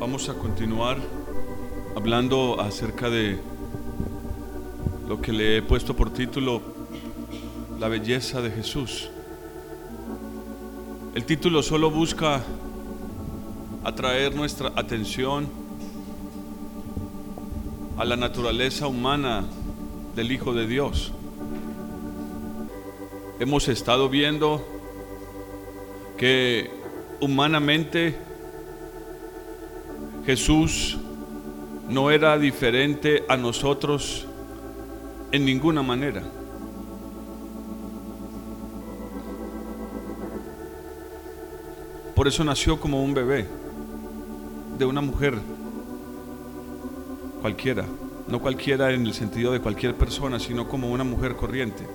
Vamos a continuar hablando acerca de lo que le he puesto por título La belleza de Jesús. El título solo busca atraer nuestra atención a la naturaleza humana del Hijo de Dios. Hemos estado viendo que humanamente Jesús no era diferente a nosotros en ninguna manera. Por eso nació como un bebé de una mujer cualquiera, no cualquiera en el sentido de cualquier persona, sino como una mujer corriente.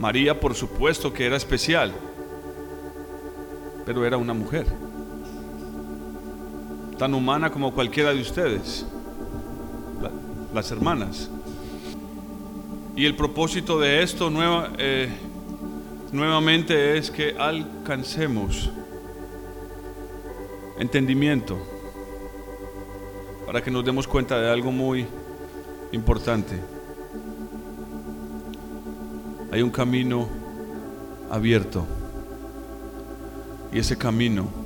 María, por supuesto que era especial, pero era una mujer, tan humana como cualquiera de ustedes, las hermanas. Y el propósito de esto eh, nuevamente es que alcancemos entendimiento para que nos demos cuenta de algo muy importante. Hay un camino abierto y ese camino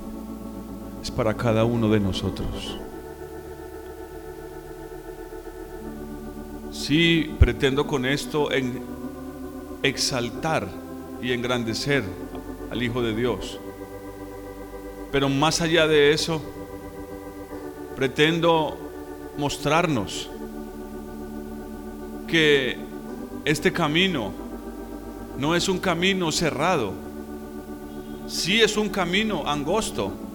es para cada uno de nosotros. Sí pretendo con esto exaltar y engrandecer al Hijo de Dios. Pero más allá de eso, pretendo mostrarnos que este camino no es un camino cerrado, sí es un camino angosto,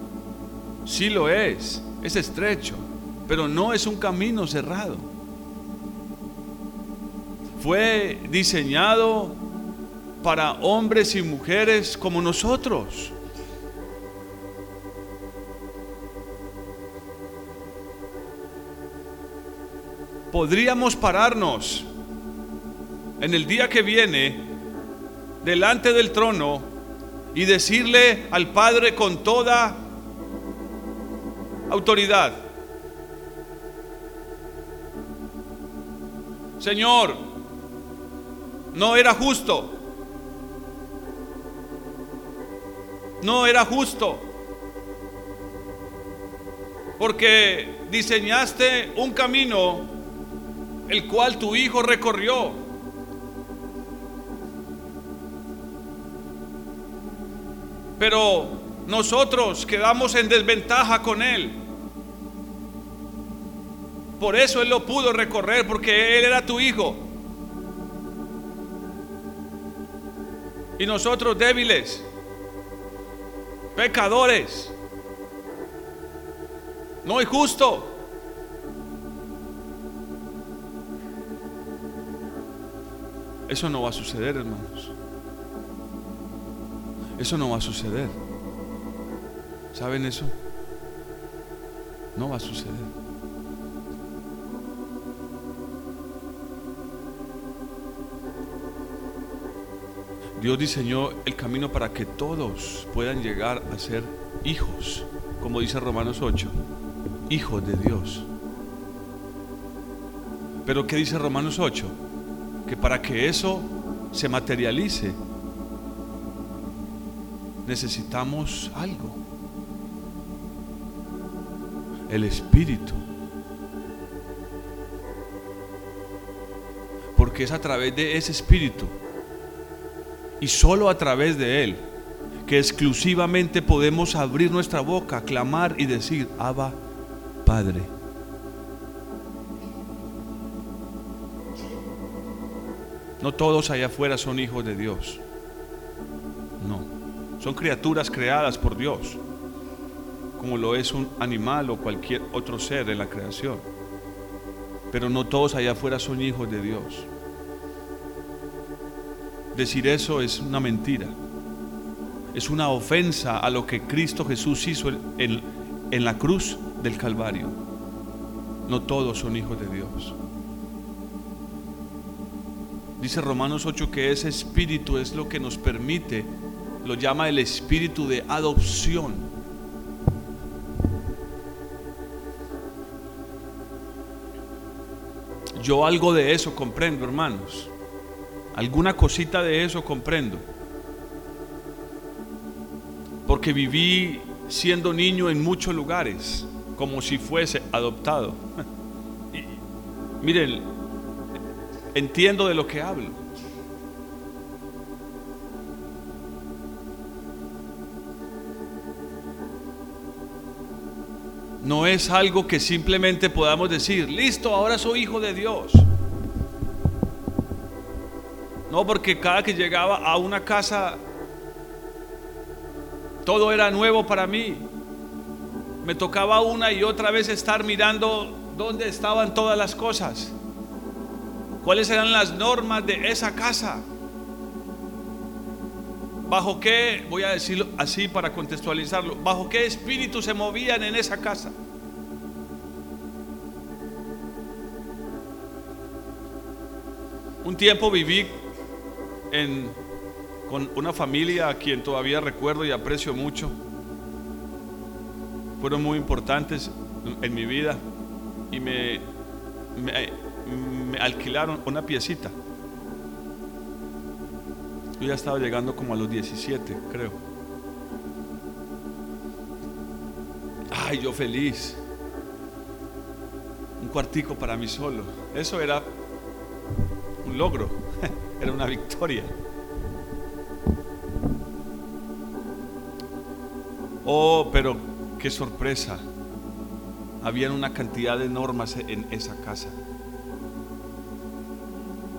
sí lo es, es estrecho, pero no es un camino cerrado fue diseñado para hombres y mujeres como nosotros. Podríamos pararnos en el día que viene delante del trono y decirle al Padre con toda autoridad, Señor, no era justo. No era justo. Porque diseñaste un camino el cual tu hijo recorrió. Pero nosotros quedamos en desventaja con él. Por eso él lo pudo recorrer, porque él era tu hijo. Y nosotros débiles, pecadores, no es justo. Eso no va a suceder, hermanos. Eso no va a suceder. ¿Saben eso? No va a suceder. Dios diseñó el camino para que todos puedan llegar a ser hijos, como dice Romanos 8, hijos de Dios. Pero ¿qué dice Romanos 8? Que para que eso se materialice, necesitamos algo. El Espíritu. Porque es a través de ese Espíritu y solo a través de Él, que exclusivamente podemos abrir nuestra boca, clamar y decir, Abba, Padre. No todos allá afuera son hijos de Dios. No. Son criaturas creadas por Dios, como lo es un animal o cualquier otro ser en la creación. Pero no todos allá afuera son hijos de Dios. Decir eso es una mentira. Es una ofensa a lo que Cristo Jesús hizo en, la cruz del Calvario. No todos son hijos de Dios. Dice Romanos 8 que ese espíritu es lo que nos permite, lo llama el espíritu de adopción. Yo algo de eso comprendo, hermanos. Alguna cosita de eso comprendo. Porque viví siendo niño en muchos lugares, como si fuese adoptado. Y, miren, entiendo de lo que hablo. No es algo que simplemente podamos decir, listo, ahora soy hijo de Dios. No, porque cada que llegaba a una casa, todo era nuevo para mí. Me tocaba una y otra vez estar mirando dónde estaban todas las cosas. ¿Cuáles eran las normas de esa casa? ¿Bajo qué, voy a decirlo así para contextualizarlo, bajo qué espíritu se movían en esa casa? Un tiempo viví con una familia a quien todavía recuerdo y aprecio mucho. Fueron muy importantes en mi vida y me, alquilaron una piecita. Yo ya estaba llegando como a los 17, creo. Ay, yo feliz. Un cuartico para mí solo. Eso era un logro era una victoria. Oh, pero qué sorpresa. Habían una cantidad de normas en esa casa.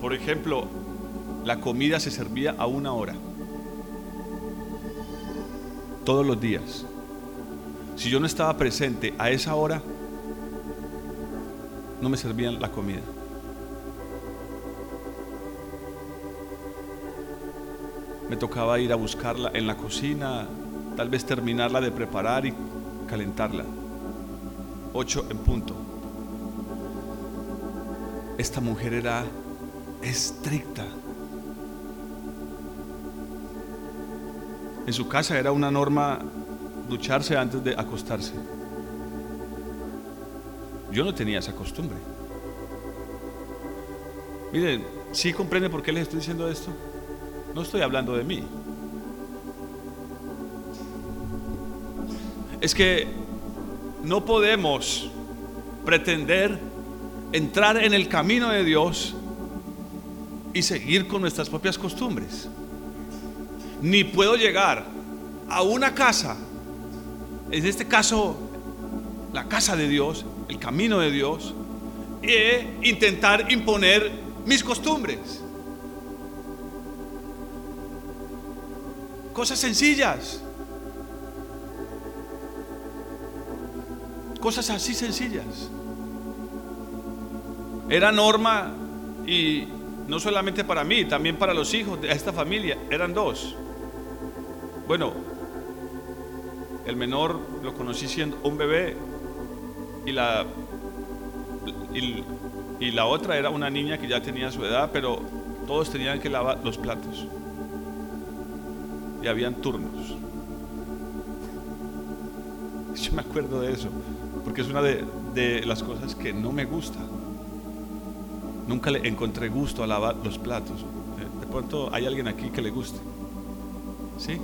Por ejemplo, la comida se servía a una hora. Todos los días. Si yo no estaba presente a esa hora, no me servían la comida. Me tocaba ir a buscarla en la cocina, tal vez terminarla de preparar y calentarla. Ocho en punto. Esta mujer era estricta. En su casa era una norma ducharse antes de acostarse. Yo no tenía esa costumbre. Miren, ¿sí comprende por qué les estoy diciendo esto? No estoy hablando de mí. Es que no podemos pretender entrar en el camino de Dios y seguir con nuestras propias costumbres. Ni puedo llegar a una casa, en este caso la casa de Dios, el camino de Dios, e intentar imponer mis costumbres. Cosas sencillas. Cosas así sencillas. Era norma y no solamente para mí, también para los hijos de esta familia. Eran dos. Bueno, el menor lo conocí siendo un bebé y la, y, y la otra era una niña que ya tenía su edad, pero todos tenían que lavar los platos y habían turnos. Yo me acuerdo de eso, porque es una de, las cosas que no me gusta. Nunca le encontré gusto a lavar los platos. De pronto hay alguien aquí que le guste. ¿Sí?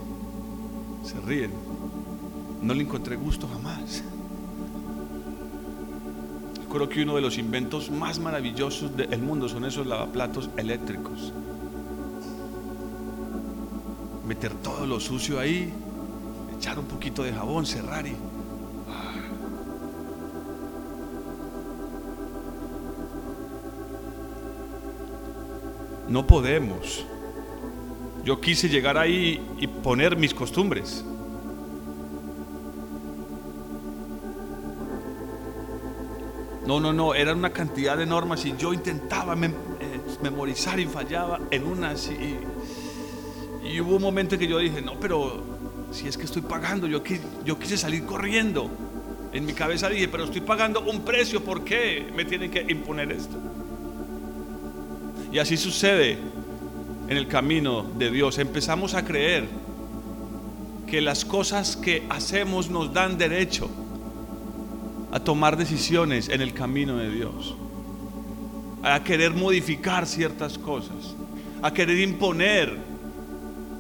Se ríen. No le encontré gusto jamás. Creo que uno de los inventos más maravillosos del mundo son esos lavaplatos eléctricos meter todo lo sucio ahí, echar un poquito de jabón, cerrar y... No podemos. Yo quise llegar ahí y poner mis costumbres. No, no, no, eran una cantidad de normas y yo intentaba eh, memorizar y fallaba en unas y, y hubo un momento en que yo dije, no, pero si es que estoy pagando, yo quise salir corriendo. En mi cabeza dije, pero estoy pagando un precio, ¿por qué me tienen que imponer esto? Y así sucede en el camino de Dios. Empezamos a creer que las cosas que hacemos nos dan derecho a tomar decisiones en el camino de Dios. a querer modificar ciertas cosas, a querer imponer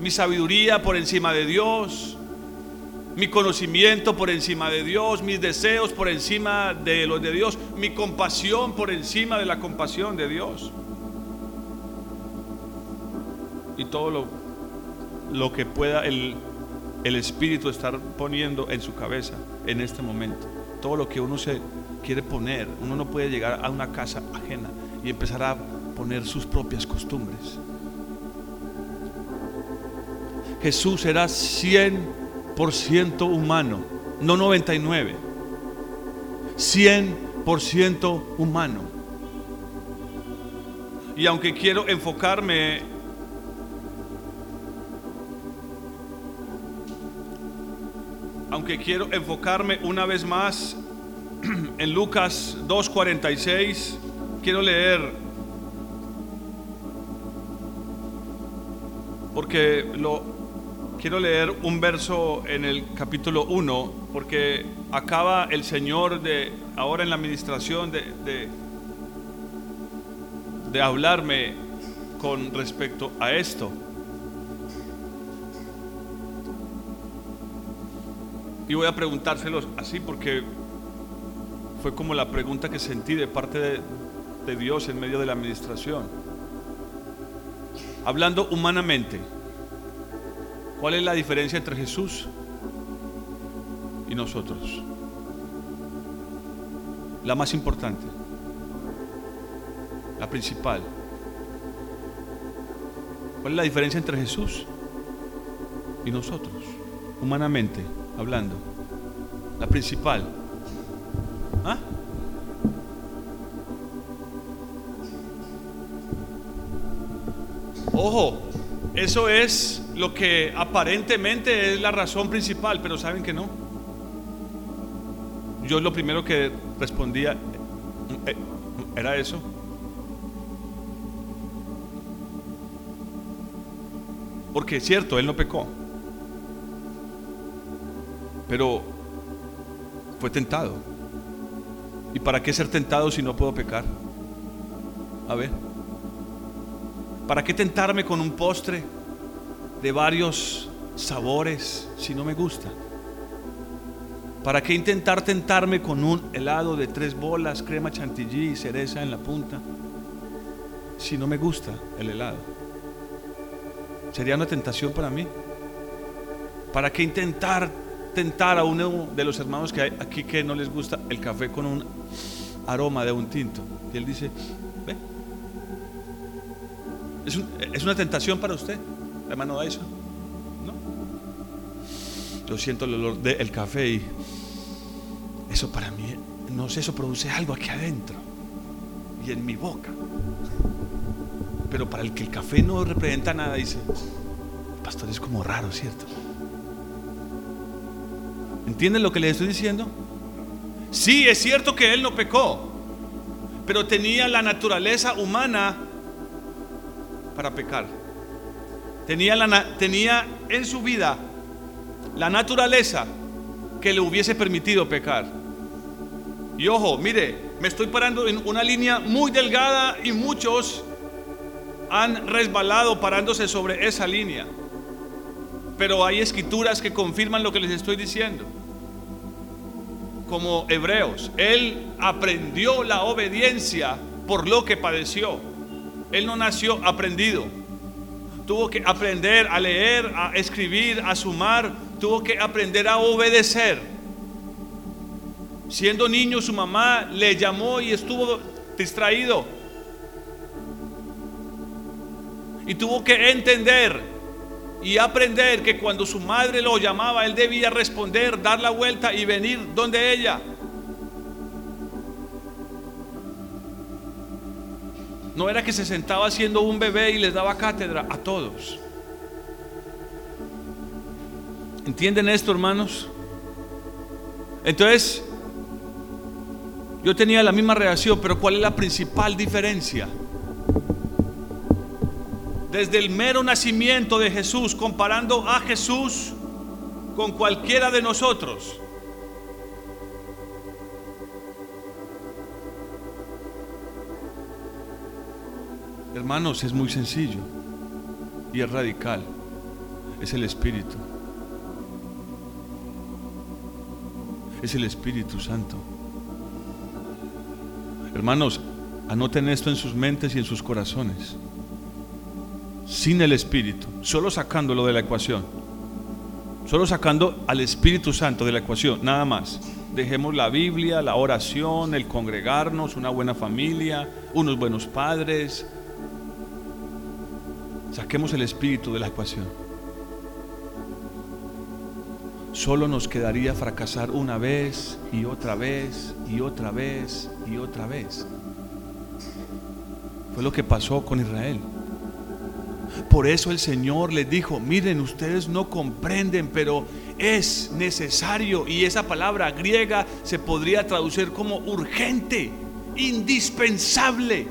mi sabiduría por encima de Dios, mi conocimiento por encima de Dios, mis deseos por encima de los de Dios, mi compasión por encima de la compasión de Dios. Y todo lo, lo que pueda el, el Espíritu estar poniendo en su cabeza en este momento. Todo lo que uno se quiere poner, uno no puede llegar a una casa ajena y empezar a poner sus propias costumbres. Jesús era 100% humano, no 99. 100% humano. Y aunque quiero enfocarme aunque quiero enfocarme una vez más en Lucas 2:46, quiero leer porque lo quiero leer un verso en el capítulo 1 porque acaba el Señor de ahora en la administración de, de, hablarme con respecto a esto. Y voy a preguntárselos así porque fue como la pregunta que sentí de parte de Dios en medio de la administración. Hablando humanamente, ¿cuál es la diferencia entre Jesús y nosotros? La más importante, la principal. ¿Cuál es la diferencia entre Jesús y nosotros, humanamente? hablando. La principal. ¿Ah? Ojo, eso es lo que aparentemente es la razón principal, pero saben que no. Yo lo primero que respondía eh, era eso. Porque es cierto, él no pecó. Pero fue tentado. ¿Y para qué ser tentado si no puedo pecar? A ver. ¿Para qué tentarme con un postre de varios sabores si no me gusta? ¿Para qué intentar tentarme con un helado de tres bolas, crema chantilly y cereza en la punta si no me gusta el helado? ¿Sería una tentación para mí? ¿Para qué intentar tentar a uno de los hermanos que hay aquí que no les gusta el café con un aroma de un tinto. Y él dice, ve, es, una tentación para usted, hermano Dyson. ¿No? Yo siento el olor del café y eso para mí, no sé, eso produce algo aquí adentro y en mi boca. Pero para el que el café no representa nada, dice, pastor es como raro, ¿cierto? ¿Entienden lo que les estoy diciendo? Sí, es cierto que él no pecó, pero tenía la naturaleza humana para pecar. Tenía, la, tenía en su vida la naturaleza que le hubiese permitido pecar. Y ojo, mire, me estoy parando en una línea muy delgada y muchos han resbalado parándose sobre esa línea. Pero hay escrituras que confirman lo que les estoy diciendo como hebreos. Él aprendió la obediencia por lo que padeció. Él no nació aprendido. Tuvo que aprender a leer, a escribir, a sumar. Tuvo que aprender a obedecer. Siendo niño, su mamá le llamó y estuvo distraído. Y tuvo que entender y aprender que cuando su madre lo llamaba, él debía responder, dar la vuelta y venir donde ella. No era que se sentaba haciendo un bebé y les daba cátedra a todos. ¿Entienden esto, hermanos? Entonces, yo tenía la misma reacción, pero ¿cuál es la principal diferencia? desde el mero nacimiento de Jesús, comparando a Jesús con cualquiera de nosotros. Hermanos, es muy sencillo y es radical. Es el Espíritu. Es el Espíritu Santo. Hermanos, anoten esto en sus mentes y en sus corazones. Sin el Espíritu, solo sacándolo de la ecuación, solo sacando al Espíritu Santo de la ecuación, nada más. Dejemos la Biblia, la oración, el congregarnos, una buena familia, unos buenos padres. Saquemos el Espíritu de la ecuación. Solo nos quedaría fracasar una vez y otra vez y otra vez y otra vez. Fue lo que pasó con Israel. Por eso el Señor les dijo, miren, ustedes no comprenden, pero es necesario. Y esa palabra griega se podría traducir como urgente, indispensable,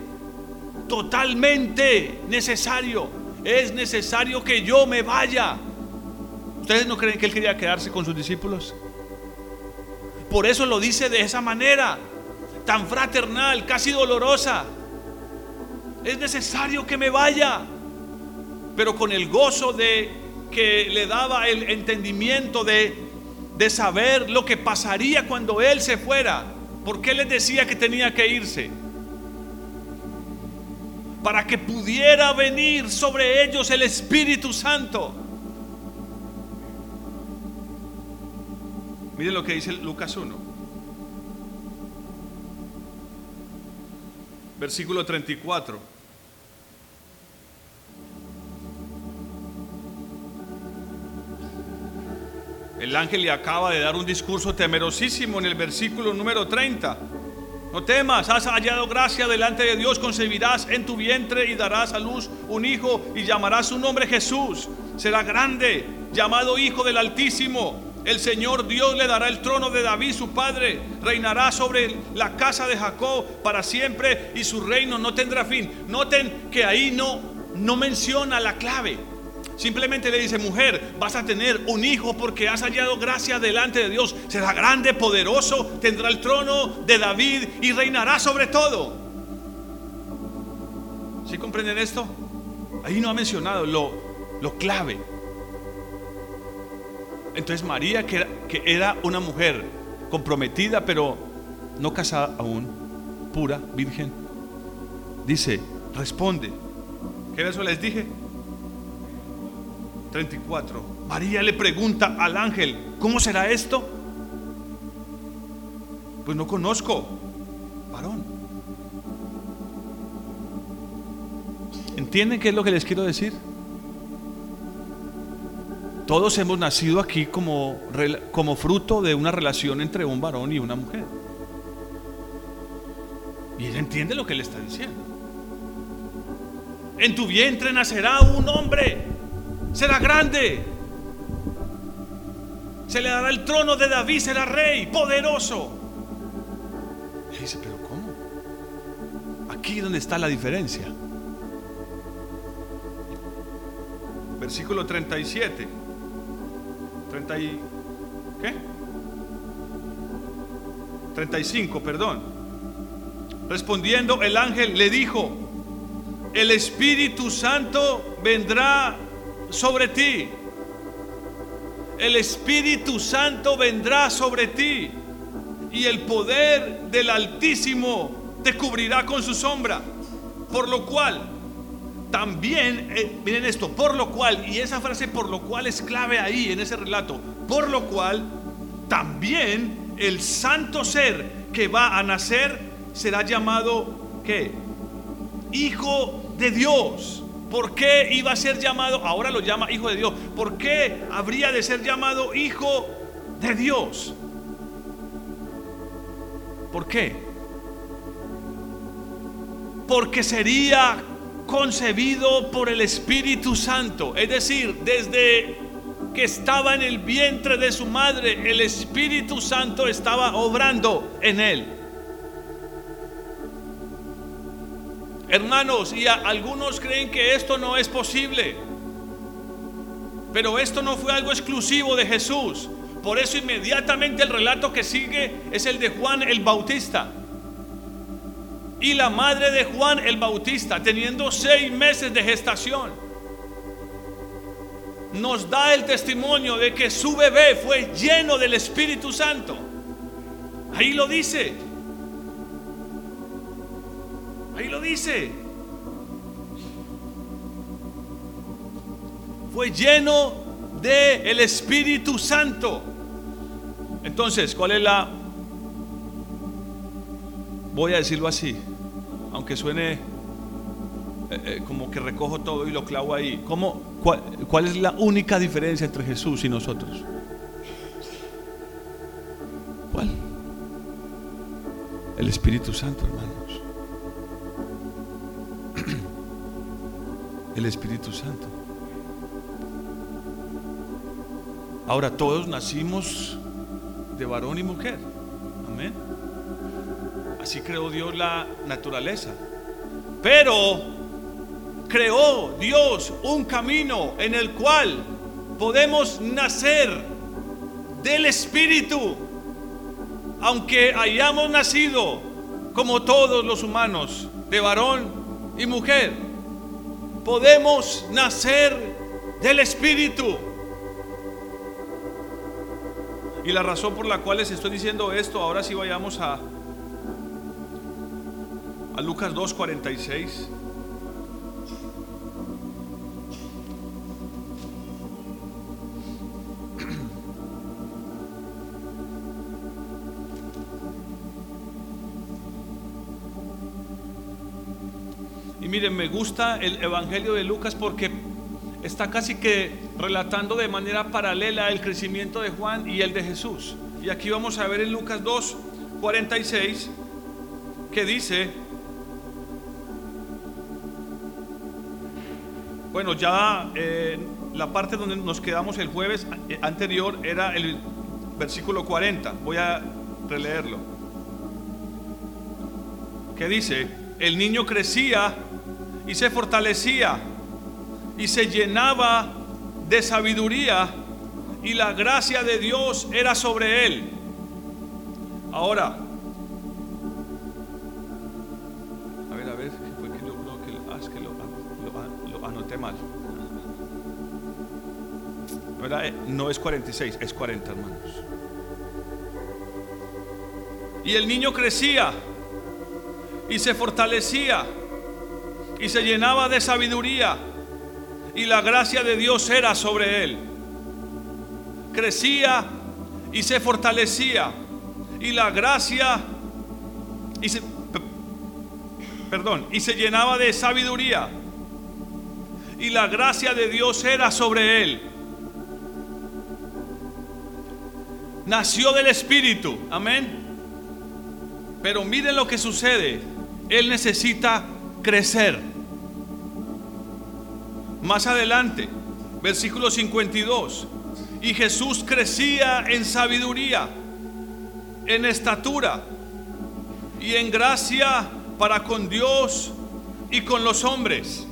totalmente necesario. Es necesario que yo me vaya. ¿Ustedes no creen que Él quería quedarse con sus discípulos? Por eso lo dice de esa manera, tan fraternal, casi dolorosa. Es necesario que me vaya, pero con el gozo de que le daba el entendimiento de, de saber lo que pasaría cuando Él se fuera. ¿Por qué les decía que tenía que irse? Para que pudiera venir sobre ellos el Espíritu Santo. Miren lo que dice Lucas 1. Versículo 34. El ángel le acaba de dar un discurso temerosísimo en el versículo número 30. No temas, has hallado gracia delante de Dios, concebirás en tu vientre y darás a luz un hijo y llamarás su nombre Jesús. Será grande, llamado Hijo del Altísimo. El Señor Dios le dará el trono de David, su padre. Reinará sobre la casa de Jacob para siempre y su reino no tendrá fin. Noten que ahí no, no menciona la clave. Simplemente le dice, mujer, vas a tener un hijo porque has hallado gracia delante de Dios. Será grande, poderoso, tendrá el trono de David y reinará sobre todo. ¿Sí comprenden esto? Ahí no ha mencionado lo, lo clave. Entonces María, que era, que era una mujer comprometida, pero no casada aún, pura, virgen, dice, responde. ¿Qué les dije? 34. María le pregunta al ángel, ¿cómo será esto? Pues no conozco, varón. ¿Entienden qué es lo que les quiero decir? Todos hemos nacido aquí como, como fruto de una relación entre un varón y una mujer. Y él entiende lo que le está diciendo. En tu vientre nacerá un hombre, será grande. Se le dará el trono de David, será rey, poderoso. Y dice, pero ¿cómo? Aquí donde está la diferencia. Versículo 37. 30 y, ¿qué? 35, perdón. Respondiendo el ángel le dijo, el Espíritu Santo vendrá sobre ti. El Espíritu Santo vendrá sobre ti y el poder del Altísimo te cubrirá con su sombra. Por lo cual, también, eh, miren esto, por lo cual, y esa frase por lo cual es clave ahí en ese relato, por lo cual también el santo ser que va a nacer será llamado, ¿qué? Hijo de Dios. ¿Por qué iba a ser llamado? Ahora lo llama hijo de Dios. ¿Por qué habría de ser llamado hijo de Dios? ¿Por qué? Porque sería concebido por el Espíritu Santo. Es decir, desde que estaba en el vientre de su madre, el Espíritu Santo estaba obrando en él. Hermanos, y algunos creen que esto no es posible. Pero esto no fue algo exclusivo de Jesús. Por eso inmediatamente el relato que sigue es el de Juan el Bautista. y la madre de Juan el Bautista, teniendo seis meses de gestación, nos da el testimonio de que su bebé fue lleno del Espíritu Santo. Ahí lo dice. Ahí lo dice. Fue lleno el Espíritu Santo. Entonces, ¿cuál es la... Voy a decirlo así, aunque suene eh, eh, como que recojo todo y lo clavo ahí. ¿Cómo, cuál, ¿Cuál es la única diferencia entre Jesús y nosotros? ¿Cuál? El Espíritu Santo, hermanos. El Espíritu Santo. Ahora todos nacimos de varón y mujer. Amén. Así creó Dios la naturaleza. Pero creó Dios un camino en el cual podemos nacer del Espíritu. Aunque hayamos nacido como todos los humanos, de varón y mujer, podemos nacer del Espíritu. Y la razón por la cual les estoy diciendo esto, ahora sí vayamos a, a Lucas 2.46. Miren, me gusta el Evangelio de Lucas porque está casi que relatando de manera paralela el crecimiento de Juan y el de Jesús. Y aquí vamos a ver en Lucas 2, 46, que dice, bueno, ya eh, la parte donde nos quedamos el jueves anterior era el versículo 40, voy a releerlo, que dice, el niño crecía y se fortalecía y se llenaba de sabiduría y la gracia de Dios era sobre él. Ahora, a ver, a ver, ¿qué fue que creo que, ah, es que lo, lo- lo anoté mal. ¿Verdad? Eh, No es 46, es 40, hermanos. Y el niño crecía y se fortalecía y se llenaba de sabiduría y la gracia de Dios era sobre él. Crecía y se fortalecía y la gracia y se, perdón, y se llenaba de sabiduría y la gracia de Dios era sobre él. Nació del Espíritu, amén. Pero miren lo que sucede. Él necesita crecer. Más adelante, versículo 52. Y Jesús crecía en sabiduría, en estatura y en gracia para con Dios y con los hombres.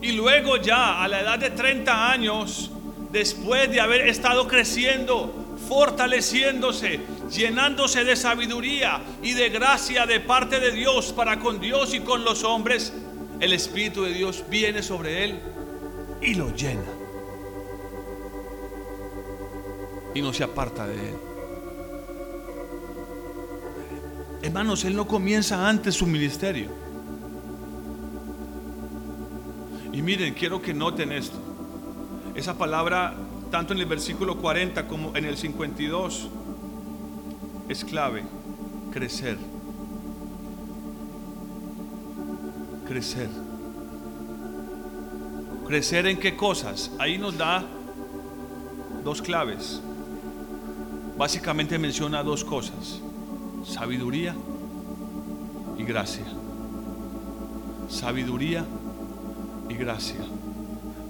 Y luego ya a la edad de 30 años, después de haber estado creciendo, fortaleciéndose, llenándose de sabiduría y de gracia de parte de Dios para con Dios y con los hombres, el Espíritu de Dios viene sobre él y lo llena. Y no se aparta de él. Hermanos, él no comienza antes su ministerio. Y miren, quiero que noten esto. Esa palabra, tanto en el versículo 40 como en el 52, es clave. Crecer. Crecer. Crecer en qué cosas? Ahí nos da dos claves. Básicamente menciona dos cosas. Sabiduría y gracia. Sabiduría y gracia.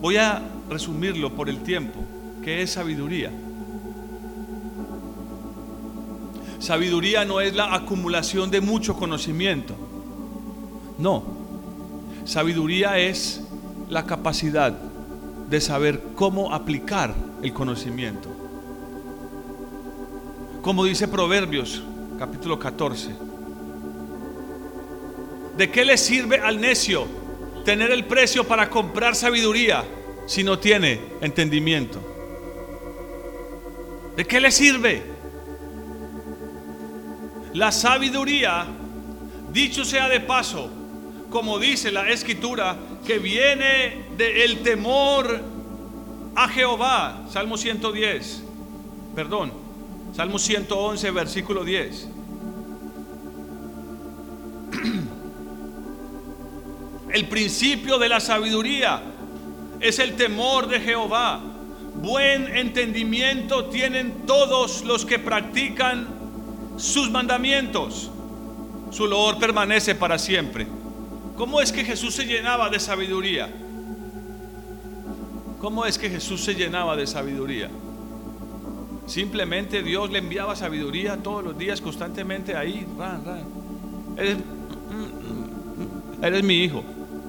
Voy a resumirlo por el tiempo. ¿Qué es sabiduría? Sabiduría no es la acumulación de mucho conocimiento. No. Sabiduría es la capacidad de saber cómo aplicar el conocimiento. Como dice Proverbios capítulo 14. ¿De qué le sirve al necio tener el precio para comprar sabiduría si no tiene entendimiento? ¿De qué le sirve? La sabiduría, dicho sea de paso, como dice la escritura, que viene del temor a Jehová. Salmo 110, perdón, Salmo 111, versículo 10. El principio de la sabiduría es el temor de Jehová. Buen entendimiento tienen todos los que practican sus mandamientos. Su loor permanece para siempre. ¿Cómo es que Jesús se llenaba de sabiduría? ¿Cómo es que Jesús se llenaba de sabiduría? Simplemente Dios le enviaba sabiduría todos los días, constantemente ahí. Eres, eres mi hijo.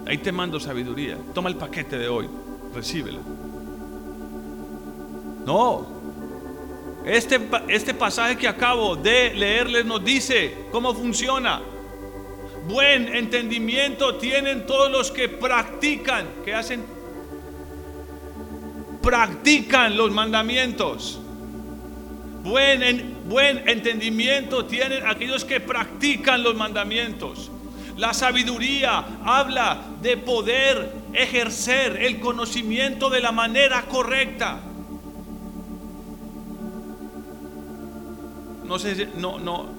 Ahí te mando sabiduría. Toma el paquete de hoy. Recíbelo. No. Este, este pasaje que acabo de leerles nos dice cómo funciona. Buen entendimiento tienen todos los que practican, que hacen, practican los mandamientos. Buen, buen entendimiento tienen aquellos que practican los mandamientos. La sabiduría habla de poder ejercer el conocimiento de la manera correcta. No, se, no, no,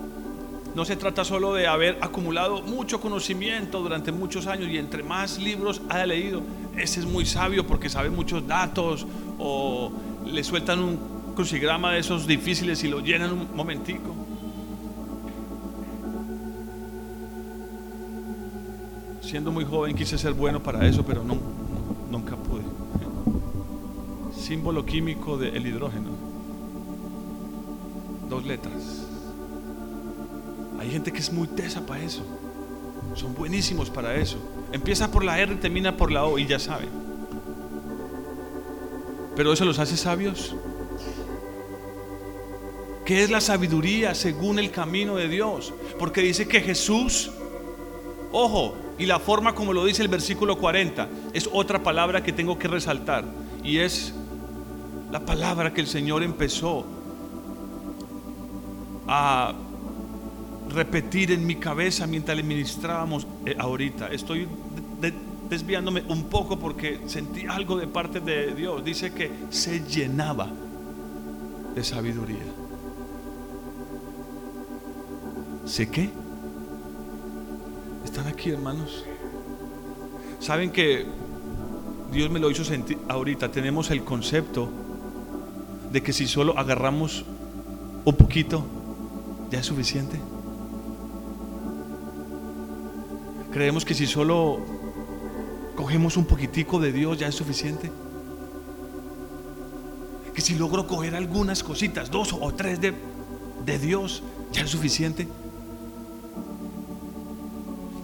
no se trata solo de haber acumulado mucho conocimiento durante muchos años y entre más libros haya leído, ese es muy sabio porque sabe muchos datos o le sueltan un crucigrama de esos difíciles y lo llenan un momentico. Siendo muy joven quise ser bueno para eso, pero nunca pude. Símbolo químico del hidrógeno dos letras. Hay gente que es muy tesa para eso. Son buenísimos para eso. Empieza por la R y termina por la O y ya saben. Pero eso los hace sabios. ¿Qué es la sabiduría según el camino de Dios? Porque dice que Jesús, ojo, y la forma como lo dice el versículo 40, es otra palabra que tengo que resaltar. Y es la palabra que el Señor empezó a repetir en mi cabeza mientras le ministrábamos eh, ahorita. Estoy desviándome un poco porque sentí algo de parte de Dios. Dice que se llenaba de sabiduría. ¿Sé qué? ¿Están aquí, hermanos? ¿Saben que Dios me lo hizo sentir ahorita? Tenemos el concepto de que si solo agarramos un poquito, ¿Ya es suficiente? Creemos que si solo cogemos un poquitico de Dios ya es suficiente. Que si logro coger algunas cositas, dos o tres de, de Dios, ya es suficiente.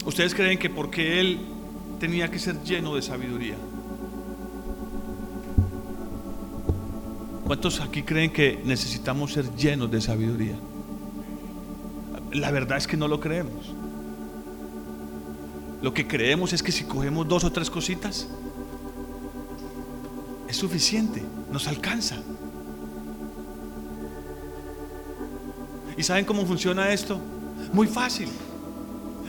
¿Ustedes creen que porque Él tenía que ser lleno de sabiduría? ¿Cuántos aquí creen que necesitamos ser llenos de sabiduría? La verdad es que no lo creemos. Lo que creemos es que si cogemos dos o tres cositas, es suficiente, nos alcanza. ¿Y saben cómo funciona esto? Muy fácil.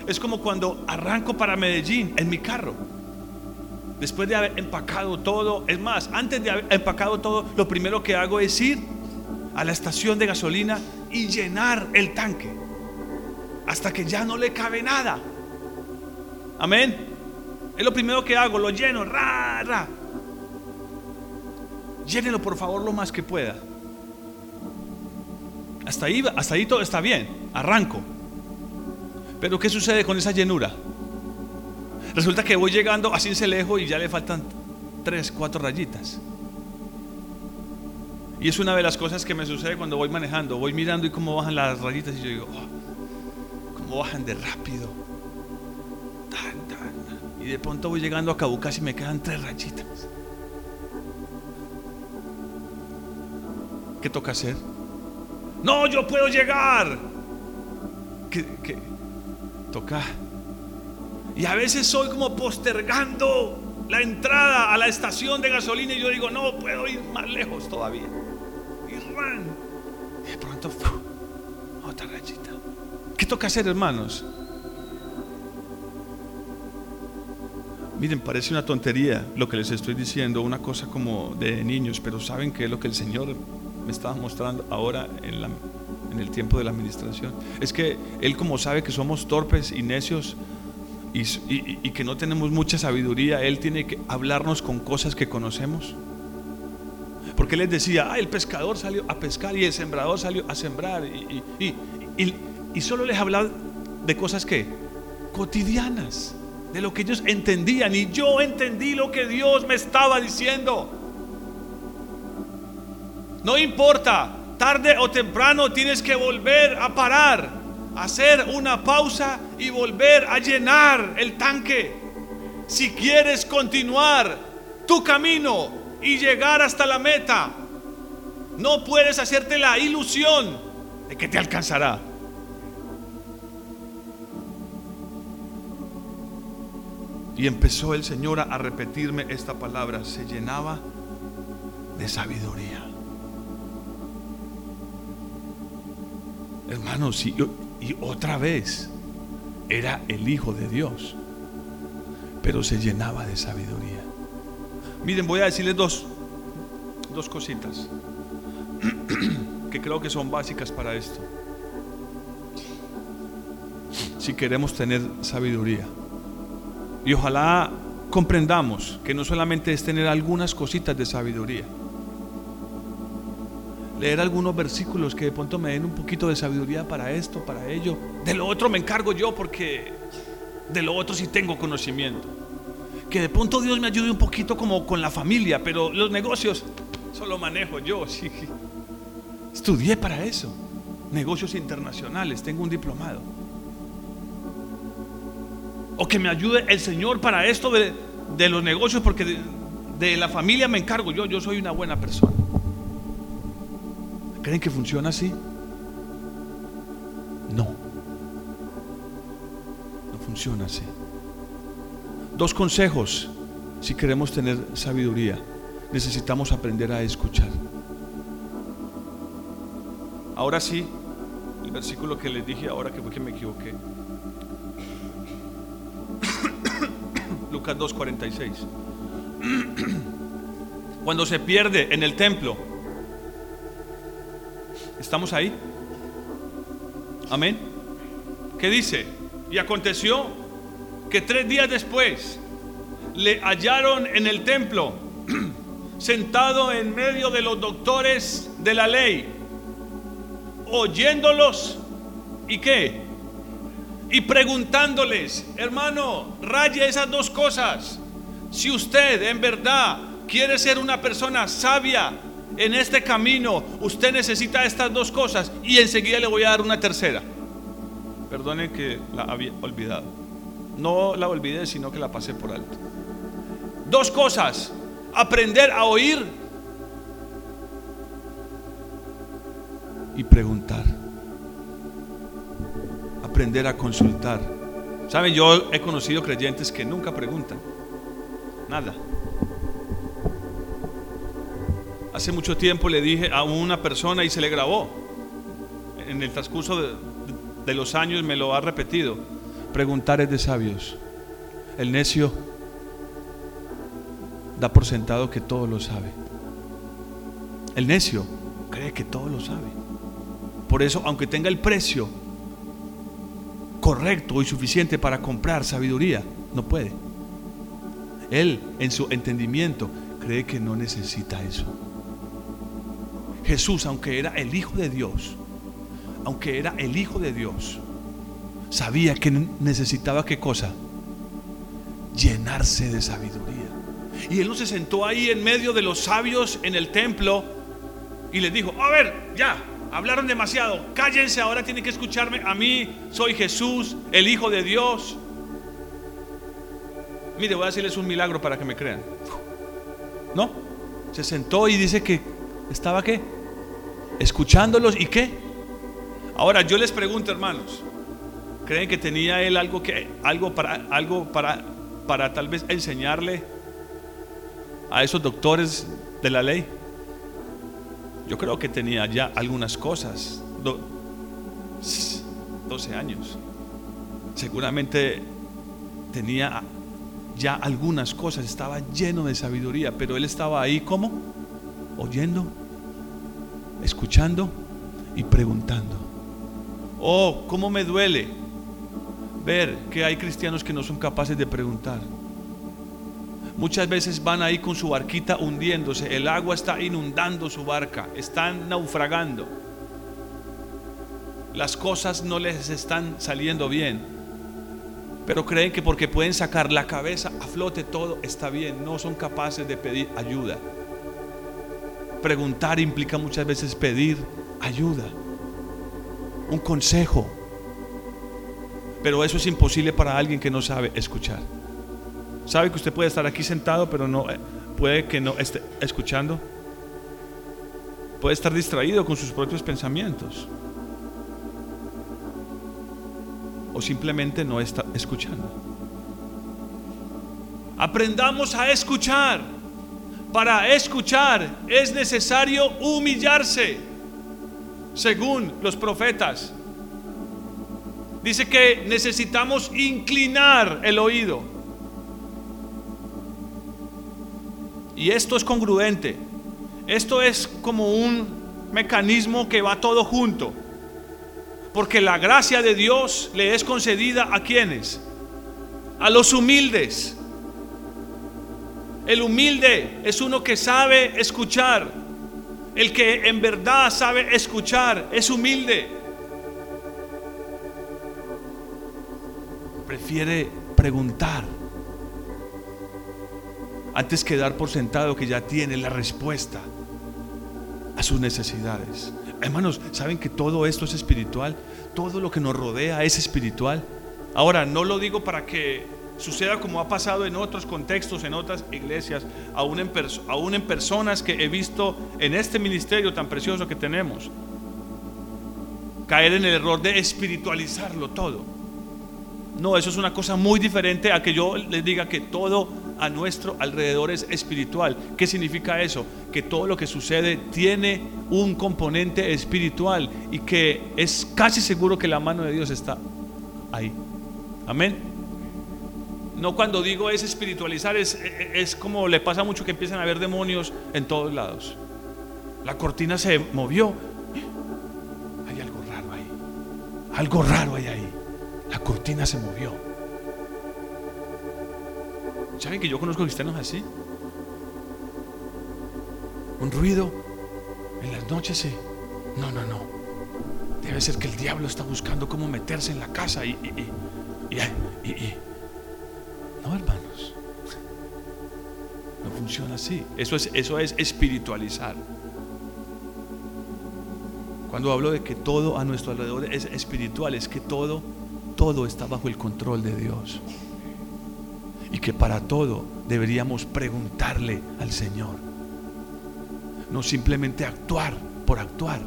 Es como cuando arranco para Medellín en mi carro. Después de haber empacado todo, es más, antes de haber empacado todo, lo primero que hago es ir a la estación de gasolina y llenar el tanque hasta que ya no le cabe nada. Amén. Es lo primero que hago, lo lleno, ra. Llénelo por favor lo más que pueda. Hasta ahí, hasta ahí todo está bien, arranco. Pero ¿qué sucede con esa llenura? Resulta que voy llegando a Cincelejo y ya le faltan tres, cuatro rayitas. Y es una de las cosas que me sucede cuando voy manejando. Voy mirando y cómo bajan las rayitas y yo digo, oh, bajan de rápido. Y de pronto voy llegando a Cabucas y me quedan tres rayitas. ¿Qué toca hacer? No, yo puedo llegar. ¿Qué? Toca Y a veces soy como postergando la entrada a la estación de gasolina y yo digo, no, puedo ir más lejos todavía. Y ran. Y de pronto, otra rayita. ¿Qué toca hacer, hermanos? Miren, parece una tontería lo que les estoy diciendo, una cosa como de niños, pero ¿saben qué es lo que el Señor me estaba mostrando ahora en, el tiempo de la administración? Es que Él como sabe que somos torpes y necios y, y que no tenemos mucha sabiduría, Él tiene que hablarnos con cosas que conocemos. Porque les decía, ah, el pescador salió a pescar y el sembrador salió a sembrar. Y, y solo les hablaba de cosas que cotidianas de lo que ellos entendían y yo entendí lo que Dios me estaba diciendo. No importa, tarde o temprano tienes que volver a parar, hacer una pausa y volver a llenar el tanque. Si quieres continuar tu camino y llegar hasta la meta, no puedes hacerte la ilusión de que te alcanzará. Y empezó el Señor a repetirme esta palabra, se llenaba de sabiduría. Hermanos, y, otra vez era el Hijo de Dios, pero se llenaba de sabiduría. Miren, voy a decirles dos, dos cositas que creo que son básicas para esto. Si queremos tener sabiduría. Y ojalá comprendamos que no solamente es tener algunas cositas de sabiduría, leer algunos versículos que de pronto me den un poquito de sabiduría para esto, para ello. De lo otro me encargo yo porque de lo otro sí tengo conocimiento. Que de pronto Dios me ayude un poquito como con la familia, pero los negocios solo manejo yo. Sí. Estudié para eso. Negocios internacionales, tengo un diplomado o que me ayude el Señor para esto de, los negocios, porque de, de, la familia me encargo yo, yo soy una buena persona. ¿Creen que funciona así? No. No funciona así. Dos consejos si queremos tener sabiduría. Necesitamos aprender a escuchar. Ahora sí, el versículo que les dije ahora que fue que me equivoqué. Lucas 2.46. Cuando se pierde en el templo. ¿Estamos ahí? Amén. ¿Qué dice? Y aconteció que tres días después le hallaron en el templo, sentado en medio de los doctores de la ley, oyéndolos y qué? Y preguntándoles, hermano, raya esas dos cosas. Si usted en verdad quiere ser una persona sabia en este camino, usted necesita estas dos cosas y enseguida le voy a dar una tercera. Perdone que la había olvidado. No la olvidé, sino que la pasé por alto. Dos cosas. Aprender a oír y preguntar aprender a consultar. Saben, yo he conocido creyentes que nunca preguntan. Nada. Hace mucho tiempo le dije a una persona y se le grabó. En el transcurso de, de los años me lo ha repetido. Preguntar es de sabios. El necio da por sentado que todo lo sabe. El necio cree que todo lo sabe. Por eso, aunque tenga el precio correcto y suficiente para comprar sabiduría. No puede. Él, en su entendimiento, cree que no necesita eso. Jesús, aunque era el Hijo de Dios, aunque era el Hijo de Dios, sabía que necesitaba qué cosa? Llenarse de sabiduría. Y él no se sentó ahí en medio de los sabios en el templo y les dijo, a ver, ya, hablaron demasiado, cállense, ahora tienen que escucharme a mí, soy Jesús, el Hijo de Dios. Mire, voy a decirles un milagro para que me crean. ¿No? Se sentó y dice que estaba qué? Escuchándolos y qué. Ahora yo les pregunto, hermanos, ¿Creen que tenía él algo que algo para algo para para tal vez enseñarle a esos doctores de la ley? Yo creo que tenía ya algunas cosas. 12 años. Seguramente tenía ya algunas cosas, estaba lleno de sabiduría, pero él estaba ahí como oyendo, escuchando y preguntando. Oh, cómo me duele ver que hay cristianos que no son capaces de preguntar. Muchas veces van ahí con su barquita hundiéndose, el agua está inundando su barca, están naufragando. Las cosas no les están saliendo bien, pero creen que porque pueden sacar la cabeza a flote todo está bien, no son capaces de pedir ayuda. Preguntar implica muchas veces pedir ayuda, un consejo, pero eso es imposible para alguien que no sabe escuchar. Sabe que usted puede estar aquí sentado, pero no eh, puede que no esté escuchando. Puede estar distraído con sus propios pensamientos. O simplemente no está escuchando. Aprendamos a escuchar. Para escuchar es necesario humillarse, según los profetas. Dice que necesitamos inclinar el oído. Y esto es congruente. Esto es como un mecanismo que va todo junto. Porque la gracia de Dios le es concedida a quienes? A los humildes. El humilde es uno que sabe escuchar. El que en verdad sabe escuchar es humilde. Prefiere preguntar antes que dar por sentado que ya tiene la respuesta a sus necesidades. Hermanos, ¿saben que todo esto es espiritual? Todo lo que nos rodea es espiritual. Ahora, no lo digo para que suceda como ha pasado en otros contextos, en otras iglesias, aún en, aún en personas que he visto en este ministerio tan precioso que tenemos, caer en el error de espiritualizarlo todo. No, eso es una cosa muy diferente a que yo les diga que todo a nuestro alrededor es espiritual. ¿Qué significa eso? Que todo lo que sucede tiene un componente espiritual y que es casi seguro que la mano de Dios está ahí. Amén. No cuando digo es espiritualizar, es, es como le pasa mucho que empiezan a haber demonios en todos lados. La cortina se movió. Hay algo raro ahí. Algo raro hay ahí. La cortina se movió. ¿Saben que yo conozco cristianos así? Un ruido en las noches, sí. No, no, no. Debe ser que el diablo está buscando cómo meterse en la casa y, y, y, y no, hermanos. No funciona así. Eso es, eso es espiritualizar. Cuando hablo de que todo a nuestro alrededor es espiritual, es que todo, todo está bajo el control de Dios y que para todo deberíamos preguntarle al Señor. No simplemente actuar por actuar.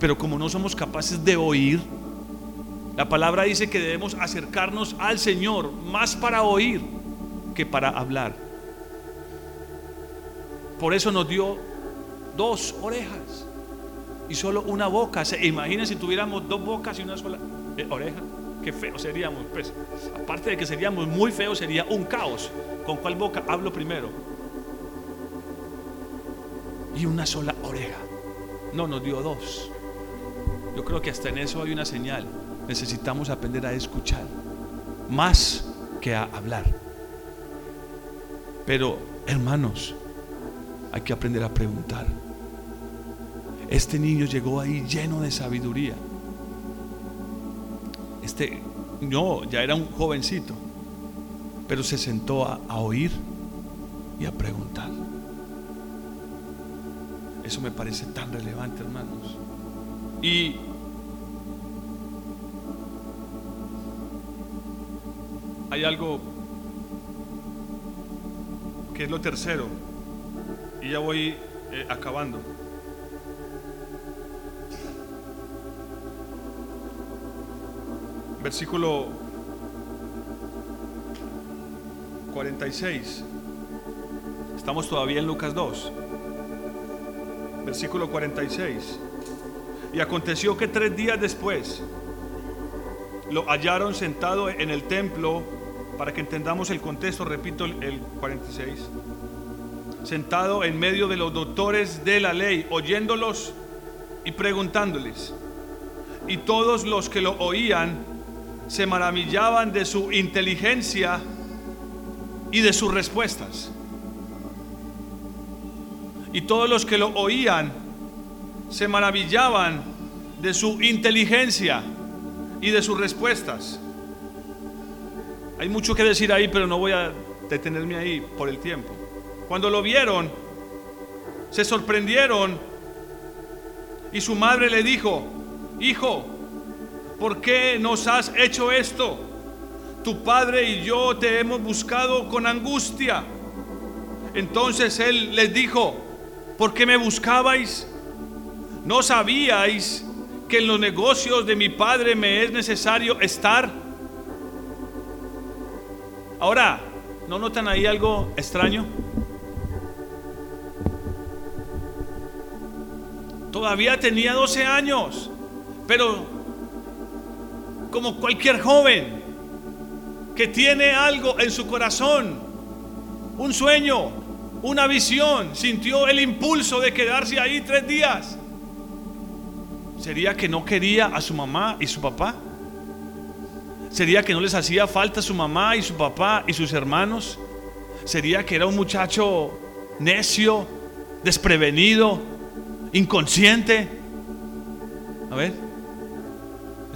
Pero como no somos capaces de oír, la palabra dice que debemos acercarnos al Señor más para oír que para hablar. Por eso nos dio dos orejas y solo una boca. ¿Se imaginen si tuviéramos dos bocas y una sola eh, oreja? Qué feos seríamos, pues. Aparte de que seríamos muy feos, sería un caos. ¿Con cuál boca hablo primero? Y una sola oreja. No, nos dio dos. Yo creo que hasta en eso hay una señal. Necesitamos aprender a escuchar más que a hablar. Pero, hermanos, hay que aprender a preguntar. Este niño llegó ahí lleno de sabiduría. Este, no, ya era un jovencito, pero se sentó a, oír y a preguntar. Eso me parece tan relevante, hermanos. Y hay algo que es lo tercero, y ya voy eh, acabando. Versículo 46. Estamos todavía en Lucas 2, versículo 46. Y aconteció que tres días después lo hallaron sentado en el templo, para que entendamos el contexto, repito el 46, sentado en medio de los doctores de la ley, oyéndolos y preguntándoles. Y todos los que lo oían se maravillaban de su inteligencia y de sus respuestas. Y todos los que lo oían se maravillaban de su inteligencia y de sus respuestas. Hay mucho que decir ahí, pero no voy a detenerme ahí por el tiempo. Cuando lo vieron, se sorprendieron y su madre le dijo, hijo, ¿por qué nos has hecho esto? Tu padre y yo te hemos buscado con angustia. Entonces él les dijo, ¿por qué me buscabais? ¿No sabíais que en los negocios de mi padre me es necesario estar? Ahora, ¿no notan ahí algo extraño? Todavía tenía 12 años, pero como cualquier joven que tiene algo en su corazón, un sueño, una visión, sintió el impulso de quedarse ahí tres días. ¿Sería que no quería a su mamá y su papá? ¿Sería que no les hacía falta su mamá y su papá y sus hermanos? ¿Sería que era un muchacho necio, desprevenido, inconsciente? A ver,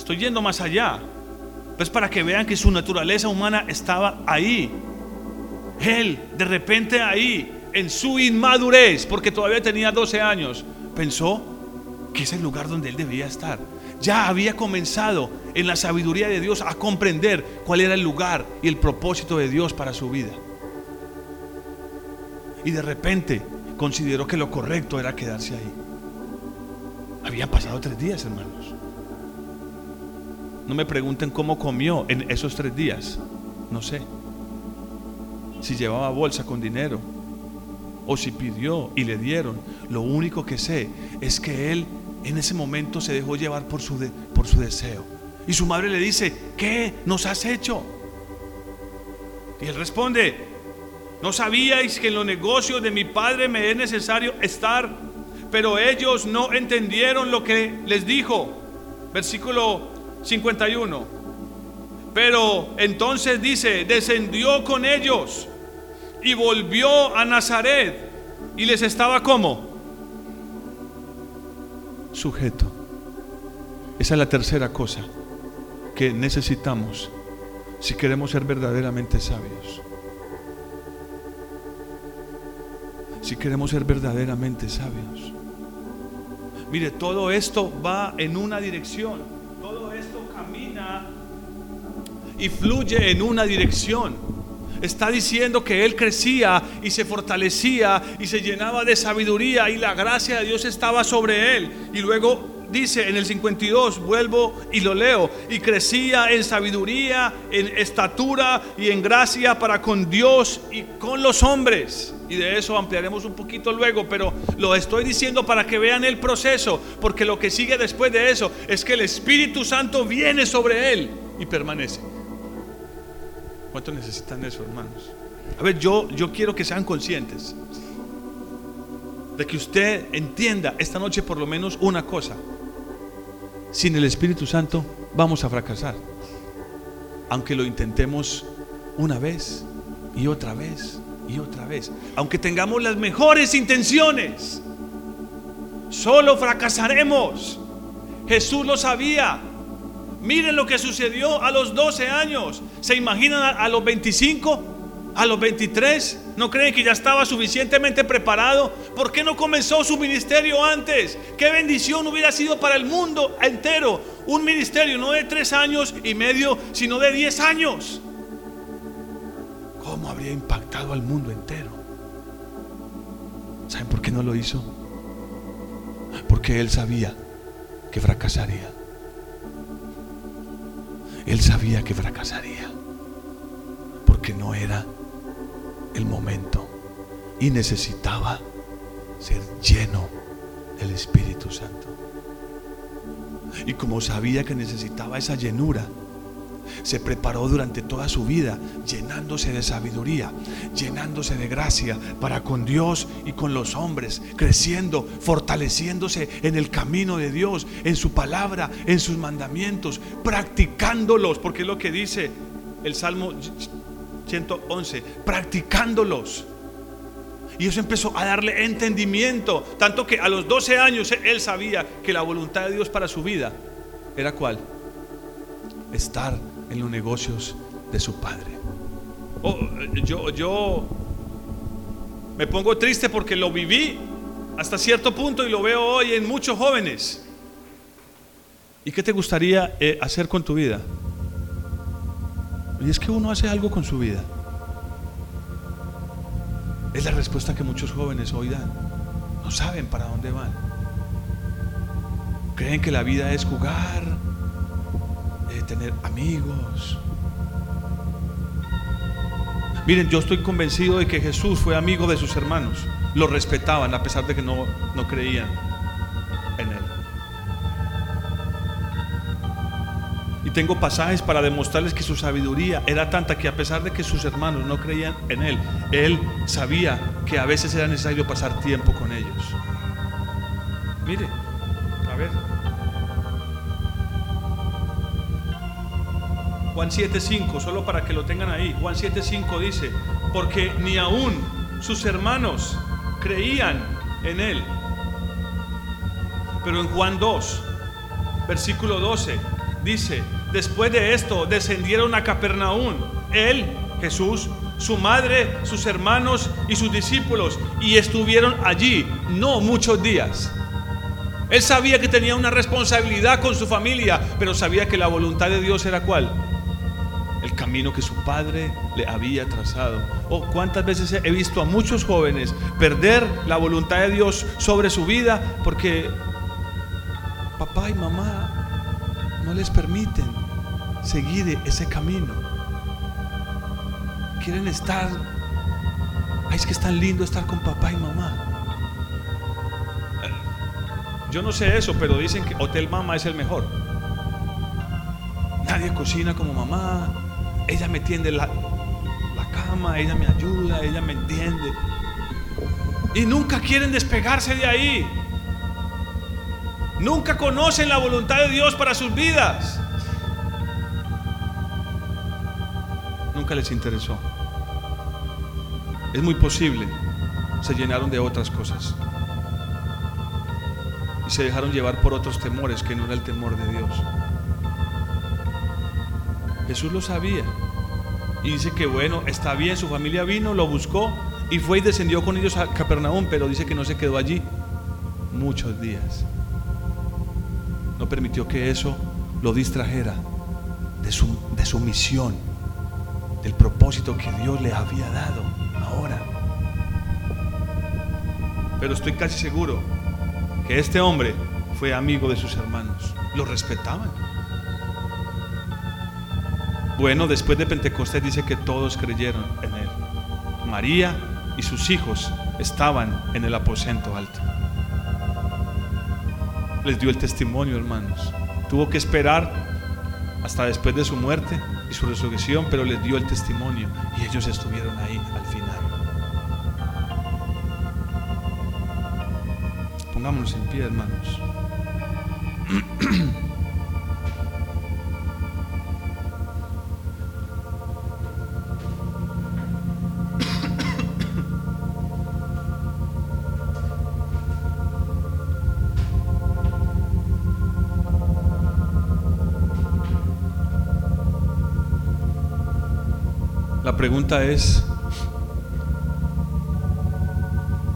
estoy yendo más allá. Pues para que vean que su naturaleza humana estaba ahí. Él, de repente ahí, en su inmadurez, porque todavía tenía 12 años, pensó que es el lugar donde él debía estar. Ya había comenzado en la sabiduría de Dios a comprender cuál era el lugar y el propósito de Dios para su vida. Y de repente consideró que lo correcto era quedarse ahí. Habían pasado tres días, hermanos. No me pregunten cómo comió en esos tres días. No sé. Si llevaba bolsa con dinero o si pidió y le dieron. Lo único que sé es que él en ese momento se dejó llevar por su, por su deseo. Y su madre le dice, ¿qué nos has hecho? Y él responde, ¿no sabíais que en los negocios de mi padre me es necesario estar? Pero ellos no entendieron lo que les dijo. Versículo 51. Pero entonces dice, descendió con ellos y volvió a Nazaret y les estaba como sujeto. Esa es la tercera cosa que necesitamos si queremos ser verdaderamente sabios. Si queremos ser verdaderamente sabios. Mire, todo esto va en una dirección. Y fluye en una dirección. Está diciendo que él crecía y se fortalecía y se llenaba de sabiduría y la gracia de Dios estaba sobre él. Y luego dice en el 52, vuelvo y lo leo, y crecía en sabiduría, en estatura y en gracia para con Dios y con los hombres. Y de eso ampliaremos un poquito luego, pero lo estoy diciendo para que vean el proceso, porque lo que sigue después de eso es que el Espíritu Santo viene sobre él y permanece. ¿Cuánto necesitan eso, hermanos? A ver, yo, yo quiero que sean conscientes de que usted entienda esta noche por lo menos una cosa. Sin el Espíritu Santo vamos a fracasar. Aunque lo intentemos una vez y otra vez y otra vez. Aunque tengamos las mejores intenciones, solo fracasaremos. Jesús lo sabía. Miren lo que sucedió a los 12 años. ¿Se imaginan a, los 25? ¿A los 23? ¿No creen que ya estaba suficientemente preparado? ¿Por qué no comenzó su ministerio antes? ¿Qué bendición hubiera sido para el mundo entero? Un ministerio no de tres años y medio, sino de 10 años. ¿Cómo habría impactado al mundo entero? ¿Saben por qué no lo hizo? Porque él sabía que fracasaría. Él sabía que fracasaría, porque no era el momento y necesitaba ser lleno del Espíritu Santo. Y como sabía que necesitaba esa llenura, se preparó durante toda su vida llenándose de sabiduría, llenándose de gracia para con Dios y con los hombres, creciendo, fortaleciéndose en el camino de Dios, en su palabra, en sus mandamientos, practicándolos, porque es lo que dice el Salmo 111, practicándolos. Y eso empezó a darle entendimiento, tanto que a los 12 años él sabía que la voluntad de Dios para su vida era cuál? Estar en los negocios de su padre. Oh, yo, yo me pongo triste porque lo viví hasta cierto punto y lo veo hoy en muchos jóvenes. ¿Y qué te gustaría eh, hacer con tu vida? Y es que uno hace algo con su vida. Es la respuesta que muchos jóvenes hoy dan. No saben para dónde van. Creen que la vida es jugar, eh, tener amigos. Miren, yo estoy convencido de que Jesús fue amigo de sus hermanos. Lo respetaban a pesar de que no, no creían tengo pasajes para demostrarles que su sabiduría era tanta que a pesar de que sus hermanos no creían en él, él sabía que a veces era necesario pasar tiempo con ellos. Mire, a ver. Juan 7:5, solo para que lo tengan ahí. Juan 7:5 dice, porque ni aún sus hermanos creían en él. Pero en Juan 2, versículo 12, dice, después de esto descendieron a Capernaum, él, Jesús, su madre, sus hermanos y sus discípulos, y estuvieron allí no muchos días. Él sabía que tenía una responsabilidad con su familia, pero sabía que la voluntad de Dios era cuál? El camino que su padre le había trazado. Oh, cuántas veces he visto a muchos jóvenes perder la voluntad de Dios sobre su vida porque papá y mamá no les permiten seguir ese camino. Quieren estar, ay, es que es tan lindo estar con papá y mamá. Yo no sé eso, pero dicen que Hotel Mama es el mejor. Nadie cocina como mamá. Ella me tiende la, la cama, ella me ayuda, ella me entiende. Y nunca quieren despegarse de ahí. Nunca conocen la voluntad de Dios para sus vidas. Nunca les interesó. Es muy posible. Se llenaron de otras cosas. Y se dejaron llevar por otros temores que no era el temor de Dios. Jesús lo sabía. Y dice que bueno, está bien, su familia vino, lo buscó y fue y descendió con ellos a Capernaum, pero dice que no se quedó allí muchos días no permitió que eso lo distrajera de su, de su misión, del propósito que Dios le había dado ahora. Pero estoy casi seguro que este hombre fue amigo de sus hermanos, lo respetaban. Bueno, después de Pentecostés dice que todos creyeron en él. María y sus hijos estaban en el aposento alto les dio el testimonio, hermanos. Tuvo que esperar hasta después de su muerte y su resurrección, pero les dio el testimonio y ellos estuvieron ahí al final. Pongámonos en pie, hermanos. pregunta es,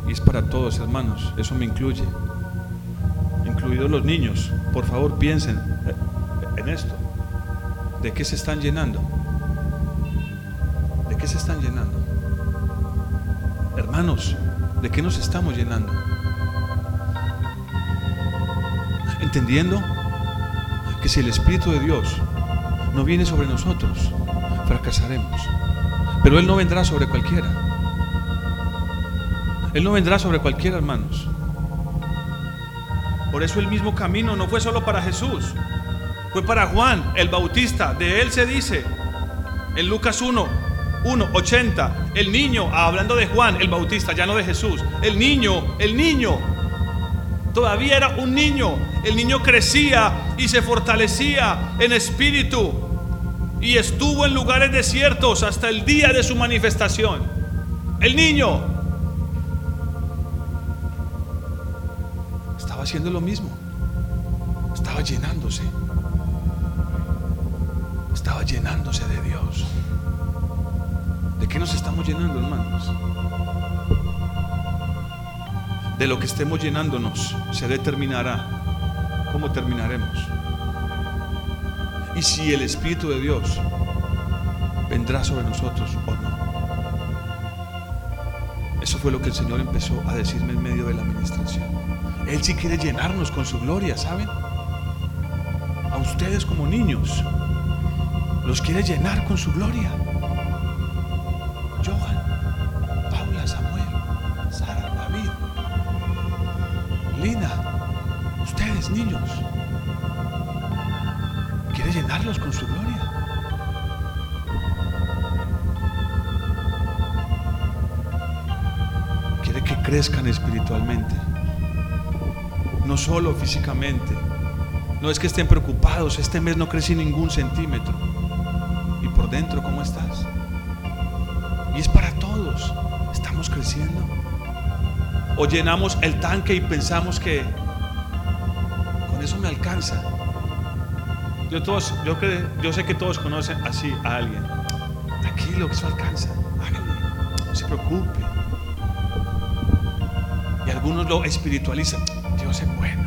y es para todos hermanos, eso me incluye, incluidos los niños, por favor piensen en esto, ¿de qué se están llenando? ¿De qué se están llenando? Hermanos, ¿de qué nos estamos llenando? Entendiendo que si el Espíritu de Dios no viene sobre nosotros, fracasaremos. Pero Él no vendrá sobre cualquiera. Él no vendrá sobre cualquiera, hermanos. Por eso el mismo camino no fue solo para Jesús, fue para Juan el Bautista. De él se dice en Lucas 1, 1, 80, el niño, hablando de Juan el Bautista, ya no de Jesús, el niño, el niño, todavía era un niño, el niño crecía y se fortalecía en espíritu y estuvo en lugares desiertos hasta el día de su manifestación. El niño estaba haciendo lo mismo, estaba llenándose, estaba llenándose de Dios. ¿De qué nos estamos llenando, hermanos? De lo que estemos llenándonos se determinará cómo terminaremos y si el Espíritu de Dios vendrá sobre nosotros o no. Eso fue lo que el Señor empezó a decirme en medio de la administración. Él sí quiere llenarnos con su gloria, ¿saben? A ustedes como niños, los quiere llenar con su gloria. Físicamente. No es que estén preocupados, este mes no crecí ningún centímetro. ¿Y por dentro cómo estás? Y es para todos, estamos creciendo. O llenamos el tanque y pensamos que con eso me alcanza. Yo, todos, yo, yo sé que todos conocen así a alguien. Tranquilo, que eso alcanza. no se preocupe. Y algunos lo espiritualizan. Dios es bueno.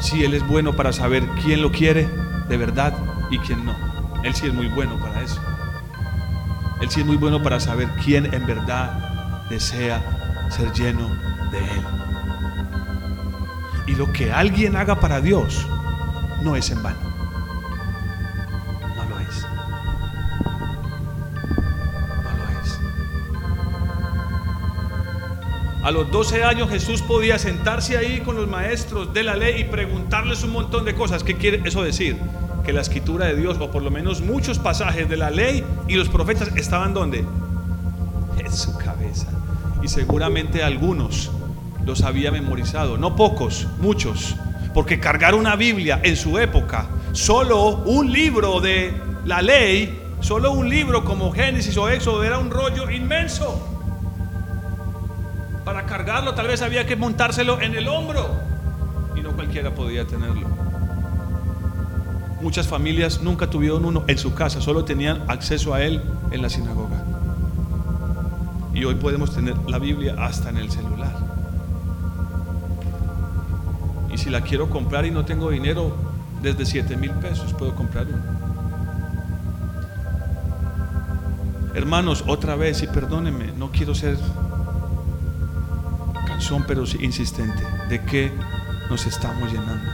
Sí, Él es bueno para saber quién lo quiere de verdad y quién no. Él sí es muy bueno para eso. Él sí es muy bueno para saber quién en verdad desea ser lleno de Él. Y lo que alguien haga para Dios no es en vano. A los 12 años Jesús podía sentarse ahí con los maestros de la ley y preguntarles un montón de cosas. ¿Qué quiere eso decir? Que la escritura de Dios, o por lo menos muchos pasajes de la ley y los profetas estaban donde? En su cabeza. Y seguramente algunos los había memorizado. No pocos, muchos. Porque cargar una Biblia en su época, solo un libro de la ley, solo un libro como Génesis o Éxodo era un rollo inmenso. Tal vez había que montárselo en el hombro y no cualquiera podía tenerlo. Muchas familias nunca tuvieron uno en su casa, solo tenían acceso a él en la sinagoga. Y hoy podemos tener la Biblia hasta en el celular si la quiero comprar y no tengo dinero, desde 7 mil pesos puedo comprar uno. Hermanos, otra vez, y perdónenme, no quiero ser canción, pero insistente, ¿de qué nos estamos llenando?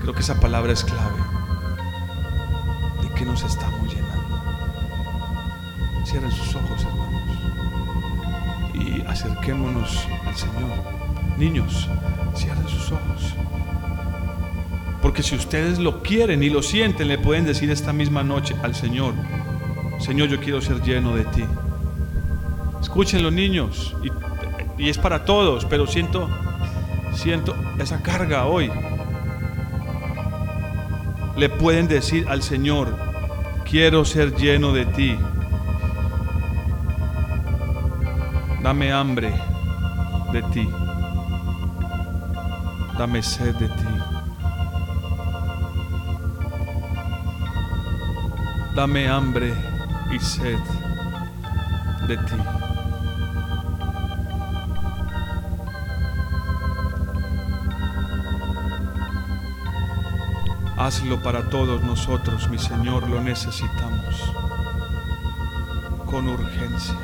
Creo que esa palabra es clave. ¿De qué nos estamos llenando? Cierren sus ojos, hermanos, y acerquémonos al Señor. Niños, cierren sus ojos. Porque si ustedes lo quieren y lo sienten, le pueden decir esta misma noche al Señor, Señor, yo quiero ser lleno de ti. Escuchen los niños, y, es para todos, pero siento, siento esa carga hoy. Le pueden decir al Señor, quiero ser lleno de ti. Dame hambre de ti dame sed de ti. Dame hambre y sed de ti. Hazlo para todos nosotros, mi Señor, lo necesitamos con urgencia.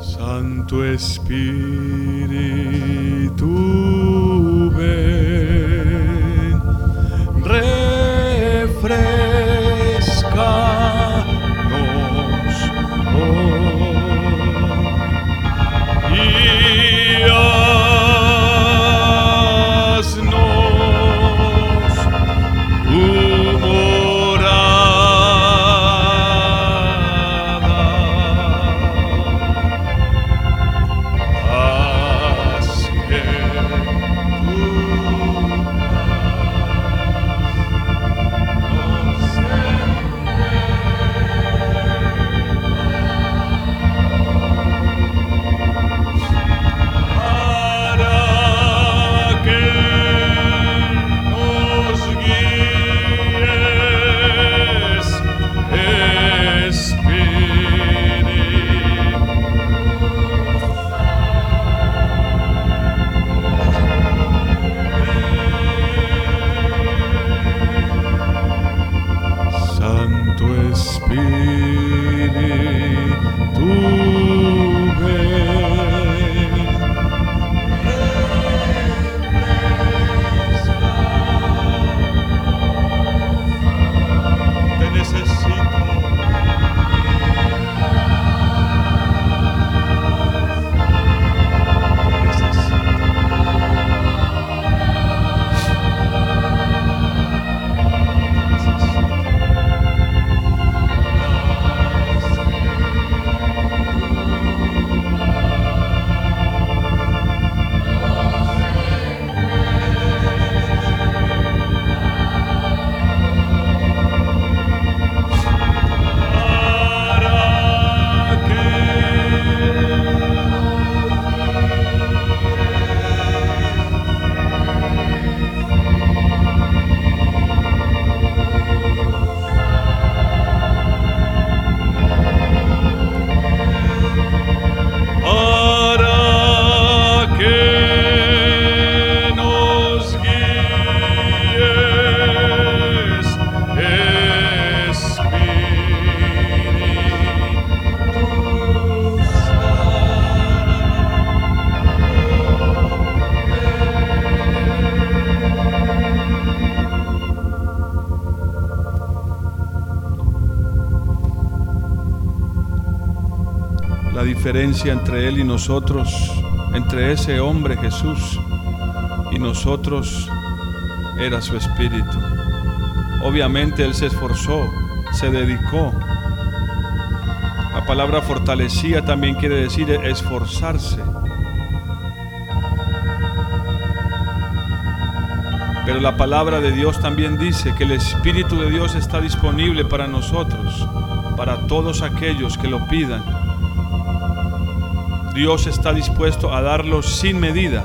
Santo Espíritu. Diferencia entre Él y nosotros, entre ese hombre Jesús y nosotros, era su espíritu. Obviamente Él se esforzó, se dedicó. La palabra fortalecía también quiere decir esforzarse. Pero la palabra de Dios también dice que el Espíritu de Dios está disponible para nosotros, para todos aquellos que lo pidan. Dios está dispuesto a darlo sin medida.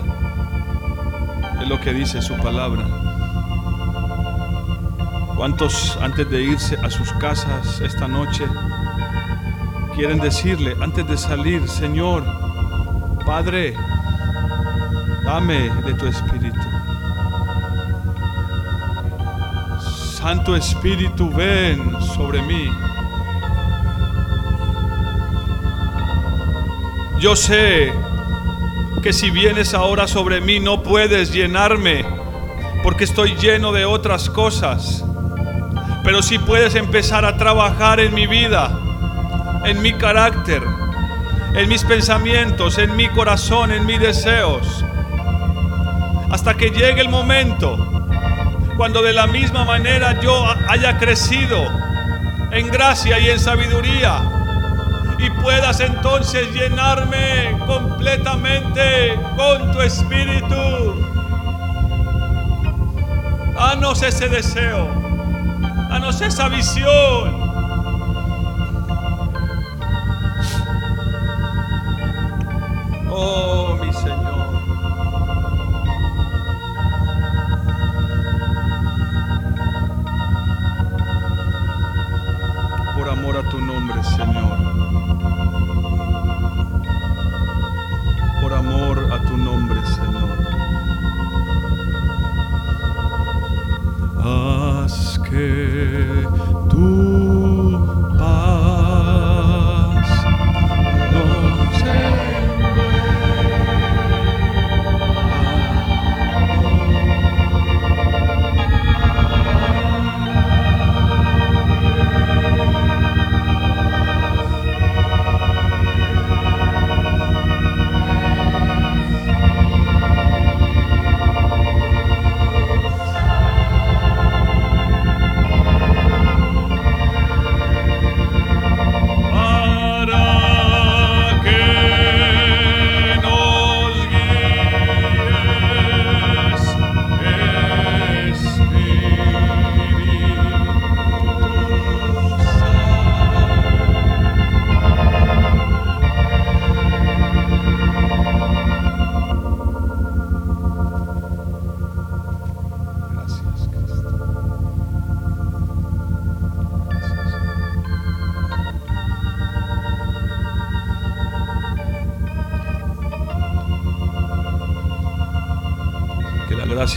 Es lo que dice su palabra. ¿Cuántos antes de irse a sus casas esta noche quieren decirle, antes de salir, Señor, Padre, dame de tu Espíritu? Santo Espíritu, ven sobre mí. Yo sé que si vienes ahora sobre mí no puedes llenarme porque estoy lleno de otras cosas. Pero si puedes empezar a trabajar en mi vida, en mi carácter, en mis pensamientos, en mi corazón, en mis deseos. Hasta que llegue el momento cuando de la misma manera yo haya crecido en gracia y en sabiduría puedas entonces llenarme completamente con tu espíritu. Danos ese deseo, danos esa visión. Oh, mi Señor. Por amor a tu nombre, Señor. Por amor a tu nombre, Señor. Haz que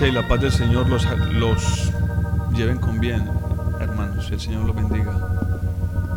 y la paz del Señor los, los